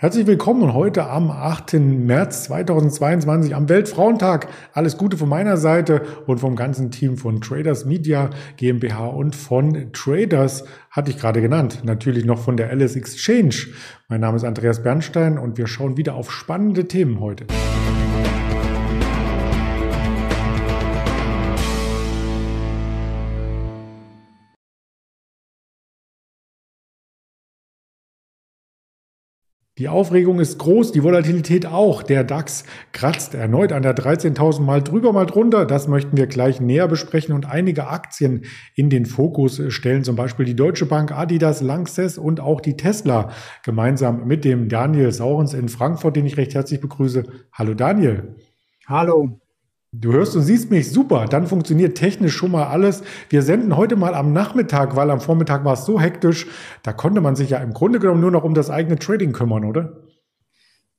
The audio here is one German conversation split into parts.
Herzlich willkommen heute am 8. März 2022 am Weltfrauentag. Alles Gute von meiner Seite und vom ganzen Team von Traders Media GmbH und von Traders hatte ich gerade genannt. Natürlich noch von der Alice Exchange. Mein Name ist Andreas Bernstein und wir schauen wieder auf spannende Themen heute. Die Aufregung ist groß, die Volatilität auch. Der DAX kratzt erneut an der 13.000 mal drüber, mal drunter. Das möchten wir gleich näher besprechen und einige Aktien in den Fokus stellen. Zum Beispiel die Deutsche Bank, Adidas, Lanxess und auch die Tesla gemeinsam mit dem Daniel Saurens in Frankfurt, den ich recht herzlich begrüße. Hallo Daniel. Hallo. Du hörst und siehst mich super, dann funktioniert technisch schon mal alles. Wir senden heute mal am Nachmittag, weil am Vormittag war es so hektisch, da konnte man sich ja im Grunde genommen nur noch um das eigene Trading kümmern, oder?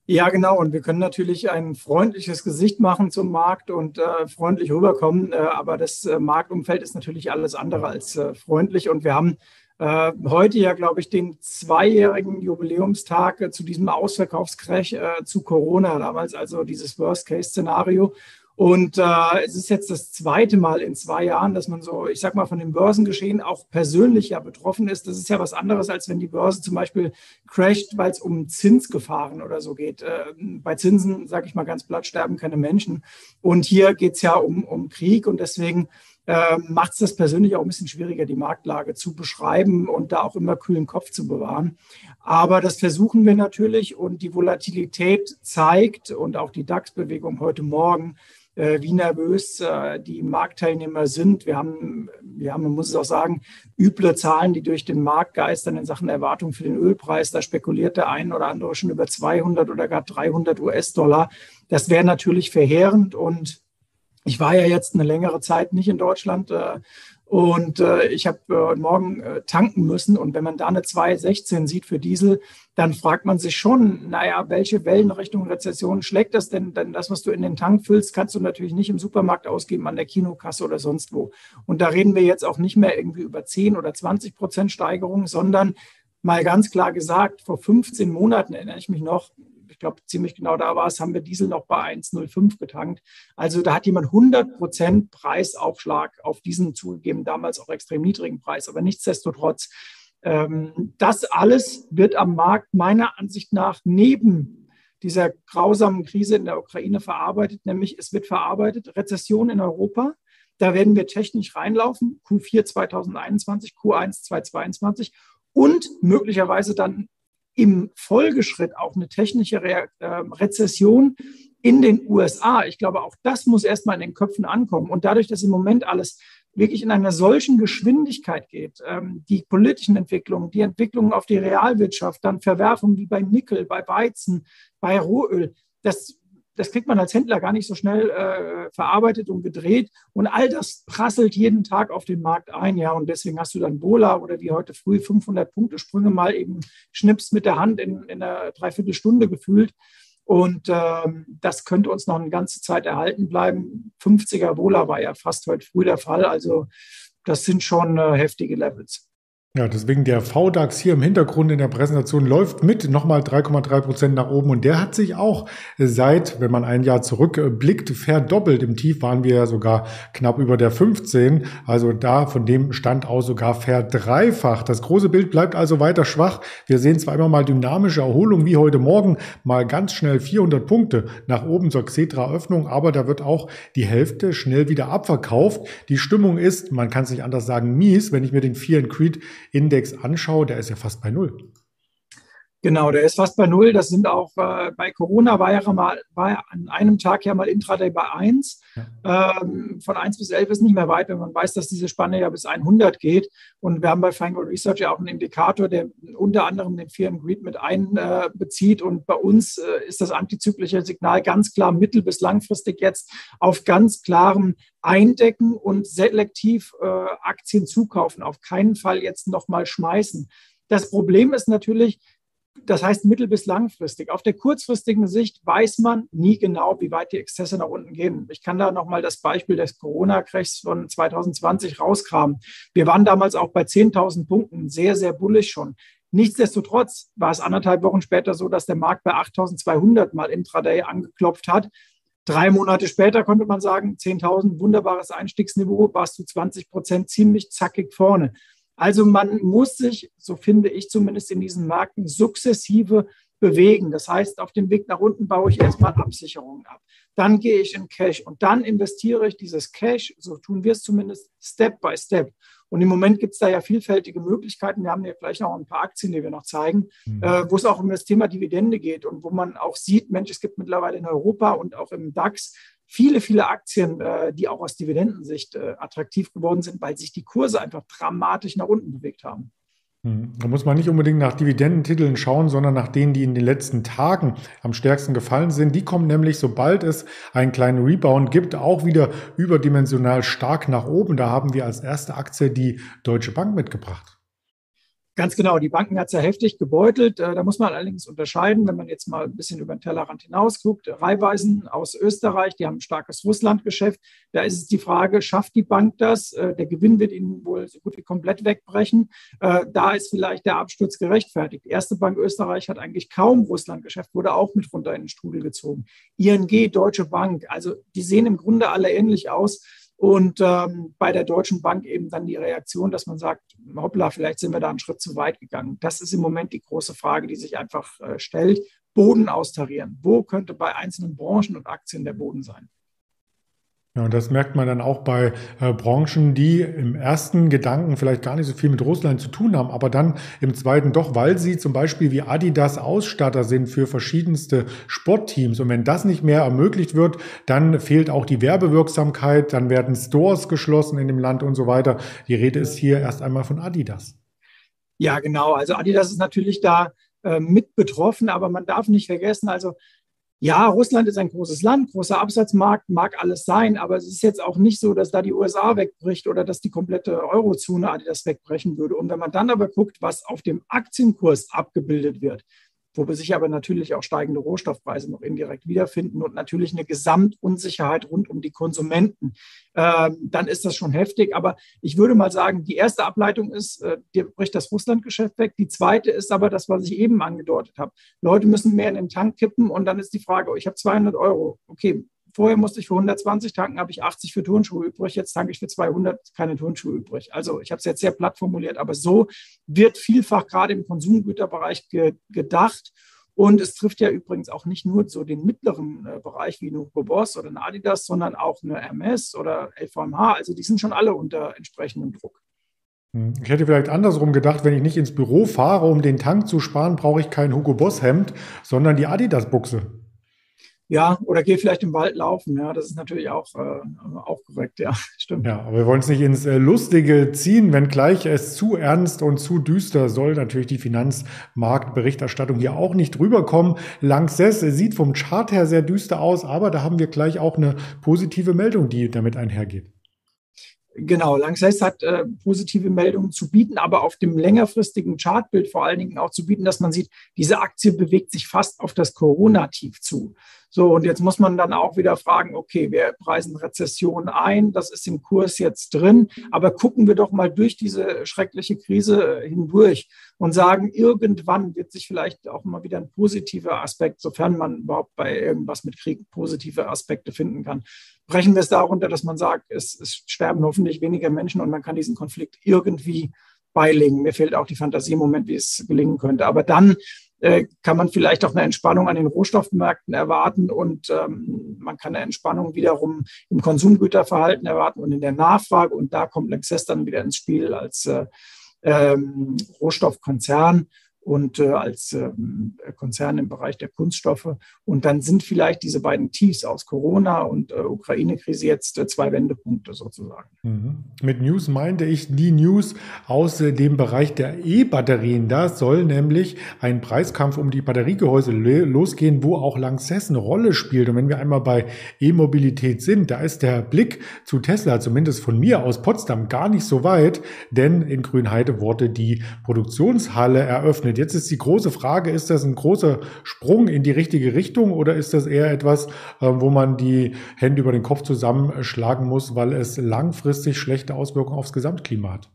Ja, genau. Und wir können natürlich ein freundliches Gesicht machen zum Markt und äh, freundlich rüberkommen. Äh, aber das äh, Marktumfeld ist natürlich alles andere als äh, freundlich. Und wir haben äh, heute ja, glaube ich, den zweijährigen Jubiläumstag äh, zu diesem Ausverkaufscrash zu Corona damals, also dieses Worst-Case-Szenario. Und äh, es ist jetzt das zweite Mal in zwei Jahren, dass man so, ich sag mal, von dem Börsengeschehen auch persönlich ja betroffen ist. Das ist ja was anderes, als wenn die Börse zum Beispiel crasht, weil es um Zinsgefahren oder so geht. Äh, bei Zinsen, sage ich mal ganz platt, sterben keine Menschen. Und hier geht es ja um, um Krieg und deswegen äh, macht es das persönlich auch ein bisschen schwieriger, die Marktlage zu beschreiben und da auch immer kühlen Kopf zu bewahren. Aber das versuchen wir natürlich und die Volatilität zeigt und auch die DAX-Bewegung heute Morgen, wie nervös äh, die Marktteilnehmer sind. Wir haben, wir haben, man muss es auch sagen, üble Zahlen, die durch den Markt geistern in Sachen Erwartung für den Ölpreis. Da spekuliert der ein oder andere schon über 200 oder gar 300 US-Dollar. Das wäre natürlich verheerend und ich war ja jetzt eine längere Zeit nicht in Deutschland äh, und äh, ich habe äh, morgen äh, tanken müssen. Und wenn man da eine 2,16 sieht für Diesel, dann fragt man sich schon, naja, welche Wellenrichtung Rezession schlägt das denn? Denn das, was du in den Tank füllst, kannst du natürlich nicht im Supermarkt ausgeben, an der Kinokasse oder sonst wo. Und da reden wir jetzt auch nicht mehr irgendwie über 10 oder 20 Prozent Steigerung, sondern mal ganz klar gesagt, vor 15 Monaten erinnere ich mich noch, ich glaube, ziemlich genau da war es, haben wir Diesel noch bei 1,05 getankt. Also da hat jemand 100 Prozent Preisaufschlag auf diesen zugegeben, damals auch extrem niedrigen Preis. Aber nichtsdestotrotz, ähm, das alles wird am Markt meiner Ansicht nach neben dieser grausamen Krise in der Ukraine verarbeitet, nämlich es wird verarbeitet, Rezession in Europa. Da werden wir technisch reinlaufen, Q4 2021, Q1 2022 und möglicherweise dann im Folgeschritt auch eine technische Re äh, Rezession in den USA. Ich glaube, auch das muss erstmal in den Köpfen ankommen. Und dadurch, dass im Moment alles wirklich in einer solchen Geschwindigkeit geht, ähm, die politischen Entwicklungen, die Entwicklungen auf die Realwirtschaft, dann Verwerfungen wie bei Nickel, bei Weizen, bei Rohöl, das das kriegt man als Händler gar nicht so schnell äh, verarbeitet und gedreht. Und all das prasselt jeden Tag auf den Markt ein. Ja, und deswegen hast du dann Bola oder wie heute früh 500 Punkte Sprünge mal eben schnippst mit der Hand in, in einer Dreiviertelstunde gefühlt. Und ähm, das könnte uns noch eine ganze Zeit erhalten bleiben. 50er Bola war ja fast heute früh der Fall. Also das sind schon äh, heftige Levels. Ja, deswegen der VDAX hier im Hintergrund in der Präsentation läuft mit nochmal 3,3 Prozent nach oben und der hat sich auch seit, wenn man ein Jahr zurückblickt, verdoppelt. Im Tief waren wir ja sogar knapp über der 15, also da von dem Stand aus sogar verdreifacht. Das große Bild bleibt also weiter schwach. Wir sehen zwar immer mal dynamische Erholung wie heute Morgen, mal ganz schnell 400 Punkte nach oben zur Xetra-Öffnung, aber da wird auch die Hälfte schnell wieder abverkauft. Die Stimmung ist, man kann es nicht anders sagen, mies, wenn ich mir den Fear Creed Index anschaue, der ist ja fast bei Null. Genau, der ist fast bei Null. Das sind auch äh, bei Corona war ja mal war an einem Tag ja mal Intraday bei 1. Ja. Ähm, von 1 bis 11 ist nicht mehr weit, wenn man weiß, dass diese Spanne ja bis 100 geht. Und wir haben bei Feingold Research ja auch einen Indikator, der unter anderem den Fear and Greed mit einbezieht. Äh, und bei uns äh, ist das antizyklische Signal ganz klar mittel- bis langfristig jetzt auf ganz klarem Eindecken und selektiv äh, Aktien zukaufen. Auf keinen Fall jetzt nochmal schmeißen. Das Problem ist natürlich, das heißt mittel- bis langfristig. Auf der kurzfristigen Sicht weiß man nie genau, wie weit die Exzesse nach unten gehen. Ich kann da nochmal das Beispiel des Corona-Crashs von 2020 rauskramen. Wir waren damals auch bei 10.000 Punkten, sehr, sehr bullig schon. Nichtsdestotrotz war es anderthalb Wochen später so, dass der Markt bei 8200 mal intraday angeklopft hat. Drei Monate später konnte man sagen, 10.000, wunderbares Einstiegsniveau, warst du 20 Prozent ziemlich zackig vorne. Also man muss sich, so finde ich zumindest in diesen Märkten, sukzessive bewegen. Das heißt, auf dem Weg nach unten baue ich erstmal Absicherungen ab. Dann gehe ich in Cash und dann investiere ich dieses Cash, so tun wir es zumindest, Step by Step. Und im Moment gibt es da ja vielfältige Möglichkeiten. Wir haben ja gleich noch ein paar Aktien, die wir noch zeigen, mhm. äh, wo es auch um das Thema Dividende geht und wo man auch sieht, Mensch, es gibt mittlerweile in Europa und auch im DAX viele, viele Aktien, äh, die auch aus Dividendensicht äh, attraktiv geworden sind, weil sich die Kurse einfach dramatisch nach unten bewegt haben. Hm. Da muss man nicht unbedingt nach Dividendentiteln schauen, sondern nach denen, die in den letzten Tagen am stärksten gefallen sind. Die kommen nämlich, sobald es einen kleinen Rebound gibt, auch wieder überdimensional stark nach oben. Da haben wir als erste Aktie die Deutsche Bank mitgebracht. Ganz genau, die Banken hat es ja heftig gebeutelt. Äh, da muss man allerdings unterscheiden, wenn man jetzt mal ein bisschen über den Tellerrand hinaus guckt. Reihweisen aus Österreich, die haben ein starkes Russlandgeschäft. Da ist es die Frage, schafft die Bank das? Äh, der Gewinn wird ihnen wohl so gut wie komplett wegbrechen. Äh, da ist vielleicht der Absturz gerechtfertigt. Die erste Bank Österreich hat eigentlich kaum Russlandgeschäft, wurde auch mit runter in den Strudel gezogen. ING, Deutsche Bank, also die sehen im Grunde alle ähnlich aus. Und ähm, bei der Deutschen Bank eben dann die Reaktion, dass man sagt, hoppla, vielleicht sind wir da einen Schritt zu weit gegangen. Das ist im Moment die große Frage, die sich einfach äh, stellt. Boden austarieren. Wo könnte bei einzelnen Branchen und Aktien der Boden sein? Ja, und das merkt man dann auch bei äh, Branchen, die im ersten Gedanken vielleicht gar nicht so viel mit Russland zu tun haben, aber dann im zweiten doch, weil sie zum Beispiel wie Adidas Ausstatter sind für verschiedenste Sportteams. Und wenn das nicht mehr ermöglicht wird, dann fehlt auch die Werbewirksamkeit, dann werden Stores geschlossen in dem Land und so weiter. Die Rede ist hier erst einmal von Adidas. Ja, genau. Also Adidas ist natürlich da äh, mit betroffen, aber man darf nicht vergessen, also ja, Russland ist ein großes Land, großer Absatzmarkt, mag alles sein, aber es ist jetzt auch nicht so, dass da die USA wegbricht oder dass die komplette Eurozone das wegbrechen würde. Und wenn man dann aber guckt, was auf dem Aktienkurs abgebildet wird, wo sich aber natürlich auch steigende Rohstoffpreise noch indirekt wiederfinden und natürlich eine Gesamtunsicherheit rund um die Konsumenten, ähm, dann ist das schon heftig. Aber ich würde mal sagen, die erste Ableitung ist, äh, dir bricht das Russlandgeschäft weg. Die zweite ist aber das, was ich eben angedeutet habe. Leute müssen mehr in den Tank kippen und dann ist die Frage, oh, ich habe 200 Euro. Okay, Vorher musste ich für 120 tanken, habe ich 80 für Turnschuhe übrig. Jetzt tanke ich für 200 keine Turnschuhe übrig. Also ich habe es jetzt sehr platt formuliert, aber so wird vielfach gerade im Konsumgüterbereich ge gedacht. Und es trifft ja übrigens auch nicht nur so den mittleren äh, Bereich wie eine Hugo Boss oder eine Adidas, sondern auch eine MS oder LVMH. Also die sind schon alle unter entsprechendem Druck. Hm. Ich hätte vielleicht andersrum gedacht, wenn ich nicht ins Büro fahre, um den Tank zu sparen, brauche ich kein Hugo Boss Hemd, sondern die Adidas Buchse. Ja, oder geh vielleicht im Wald laufen. Ja, das ist natürlich auch, äh, auch korrekt. Ja, stimmt. Ja, aber wir wollen es nicht ins äh, Lustige ziehen, wenngleich es zu ernst und zu düster soll natürlich die Finanzmarktberichterstattung hier auch nicht rüberkommen. Lanxess sieht vom Chart her sehr düster aus, aber da haben wir gleich auch eine positive Meldung, die damit einhergeht. Genau, Lanxess hat äh, positive Meldungen zu bieten, aber auf dem längerfristigen Chartbild vor allen Dingen auch zu bieten, dass man sieht, diese Aktie bewegt sich fast auf das Corona-Tief zu. So, und jetzt muss man dann auch wieder fragen, okay, wir preisen Rezession ein, das ist im Kurs jetzt drin, aber gucken wir doch mal durch diese schreckliche Krise hindurch und sagen, irgendwann wird sich vielleicht auch mal wieder ein positiver Aspekt, sofern man überhaupt bei irgendwas mit Krieg positive Aspekte finden kann, brechen wir es darunter, dass man sagt, es, es sterben hoffentlich weniger Menschen und man kann diesen Konflikt irgendwie beilegen. Mir fehlt auch die Fantasie im Moment, wie es gelingen könnte. Aber dann kann man vielleicht auch eine Entspannung an den Rohstoffmärkten erwarten und ähm, man kann eine Entspannung wiederum im Konsumgüterverhalten erwarten und in der Nachfrage. Und da kommt Lexus dann wieder ins Spiel als äh, ähm, Rohstoffkonzern und äh, als ähm, Konzern im Bereich der Kunststoffe. Und dann sind vielleicht diese beiden Tiefs aus Corona und äh, Ukraine-Krise jetzt äh, zwei Wendepunkte sozusagen. Mhm. Mit News meinte ich die News aus äh, dem Bereich der E-Batterien. Da soll nämlich ein Preiskampf um die Batteriegehäuse losgehen, wo auch Lanxess eine Rolle spielt. Und wenn wir einmal bei E-Mobilität sind, da ist der Blick zu Tesla, zumindest von mir aus Potsdam, gar nicht so weit, denn in Grünheide wurde die Produktionshalle eröffnet. Jetzt ist die große Frage, ist das ein großer Sprung in die richtige Richtung oder ist das eher etwas, äh, wo man die Hände über den Kopf zusammenschlagen muss, weil es langfristig schlechte Auswirkungen aufs Gesamtklima hat?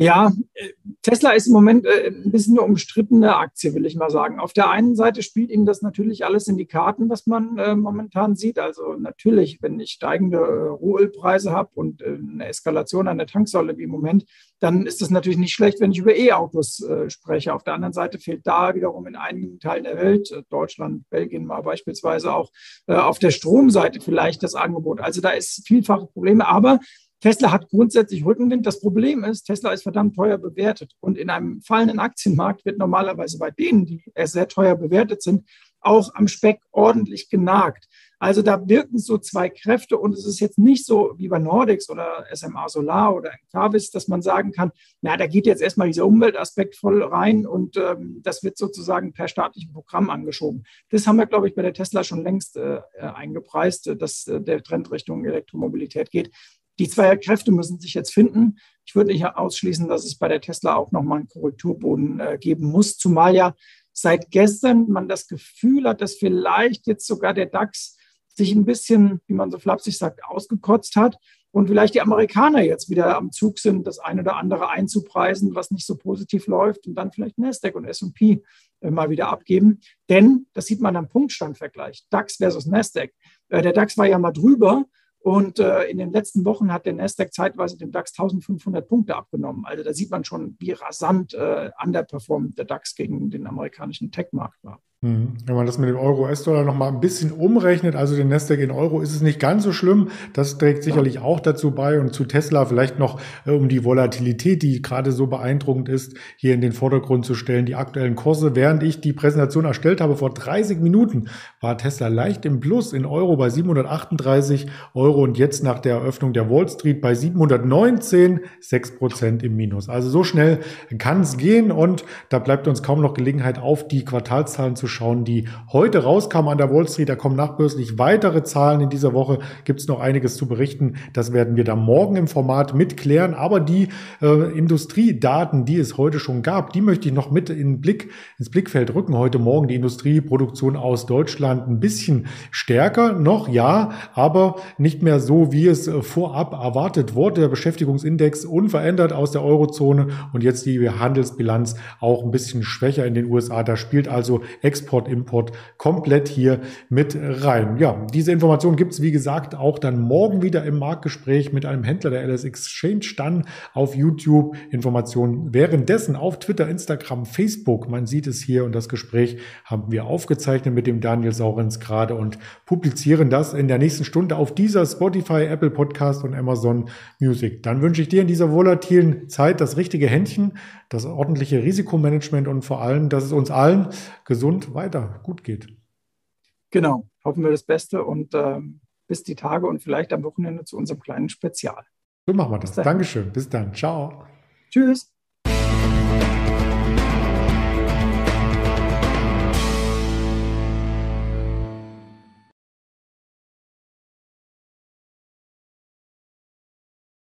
Ja, äh, Tesla ist im Moment äh, ein bisschen eine umstrittene Aktie, will ich mal sagen. Auf der einen Seite spielt Ihnen das natürlich alles in die Karten, was man äh, momentan sieht. Also natürlich, wenn ich steigende Rohölpreise habe und eine Eskalation an der Tanksäule wie im Moment, dann ist das natürlich nicht schlecht, wenn ich über E-Autos spreche. Auf der anderen Seite fehlt da wiederum in einigen Teilen der Welt, Deutschland, Belgien mal beispielsweise auch, auf der Stromseite vielleicht das Angebot. Also da ist vielfache Probleme, aber Tesla hat grundsätzlich Rückenwind. Das Problem ist, Tesla ist verdammt teuer bewertet. Und in einem fallenden Aktienmarkt wird normalerweise bei denen, die sehr teuer bewertet sind, auch am Speck ordentlich genagt. Also da wirken so zwei Kräfte und es ist jetzt nicht so wie bei Nordics oder SMA Solar oder Encarvis, dass man sagen kann, na, da geht jetzt erstmal dieser Umweltaspekt voll rein und ähm, das wird sozusagen per staatlichem Programm angeschoben. Das haben wir, glaube ich, bei der Tesla schon längst äh, eingepreist, dass äh, der Trend Richtung Elektromobilität geht. Die zwei Kräfte müssen sich jetzt finden. Ich würde nicht ausschließen, dass es bei der Tesla auch nochmal einen Korrekturboden äh, geben muss, zumal ja seit gestern man das Gefühl hat, dass vielleicht jetzt sogar der DAX sich ein bisschen, wie man so flapsig sagt, ausgekotzt hat und vielleicht die Amerikaner jetzt wieder am Zug sind, das eine oder andere einzupreisen, was nicht so positiv läuft und dann vielleicht Nasdaq und S&P äh, mal wieder abgeben. Denn, das sieht man am Punktstandvergleich, DAX versus Nasdaq. Äh, der DAX war ja mal drüber und äh, in den letzten Wochen hat der Nasdaq zeitweise dem DAX 1500 Punkte abgenommen. Also da sieht man schon, wie rasant äh, underperformt der DAX gegen den amerikanischen Tech-Markt war. Hm. Wenn man das mit dem Euro-US-Dollar nochmal ein bisschen umrechnet, also den Nasdaq in Euro, ist es nicht ganz so schlimm. Das trägt sicherlich auch dazu bei und zu Tesla vielleicht noch äh, um die Volatilität, die gerade so beeindruckend ist, hier in den Vordergrund zu stellen. Die aktuellen Kurse, während ich die Präsentation erstellt habe vor 30 Minuten, war Tesla leicht im Plus in Euro bei 738 Euro und jetzt nach der Eröffnung der Wall Street bei 719, 6 Prozent im Minus. Also so schnell kann es gehen und da bleibt uns kaum noch Gelegenheit auf die Quartalszahlen zu schauen, die heute rauskamen an der Wall Street. Da kommen nachbörslich weitere Zahlen in dieser Woche. Gibt es noch einiges zu berichten. Das werden wir dann morgen im Format mitklären. Aber die äh, Industriedaten, die es heute schon gab, die möchte ich noch mit in Blick, ins Blickfeld rücken. Heute Morgen die Industrieproduktion aus Deutschland ein bisschen stärker noch, ja, aber nicht mehr so, wie es äh, vorab erwartet wurde. Der Beschäftigungsindex unverändert aus der Eurozone und jetzt die Handelsbilanz auch ein bisschen schwächer in den USA. Da spielt also Export, Import komplett hier mit rein. Ja, diese Information gibt es, wie gesagt, auch dann morgen wieder im Marktgespräch mit einem Händler der LS Exchange, dann auf YouTube. Informationen währenddessen auf Twitter, Instagram, Facebook. Man sieht es hier und das Gespräch haben wir aufgezeichnet mit dem Daniel Saurens gerade und publizieren das in der nächsten Stunde auf dieser Spotify, Apple Podcast und Amazon Music. Dann wünsche ich dir in dieser volatilen Zeit das richtige Händchen, das ordentliche Risikomanagement und vor allem, dass es uns allen gesund weiter gut geht. Genau, hoffen wir das Beste und äh, bis die Tage und vielleicht am Wochenende zu unserem kleinen Spezial. So machen wir das. Dankeschön. Bis dann. Ciao. Tschüss.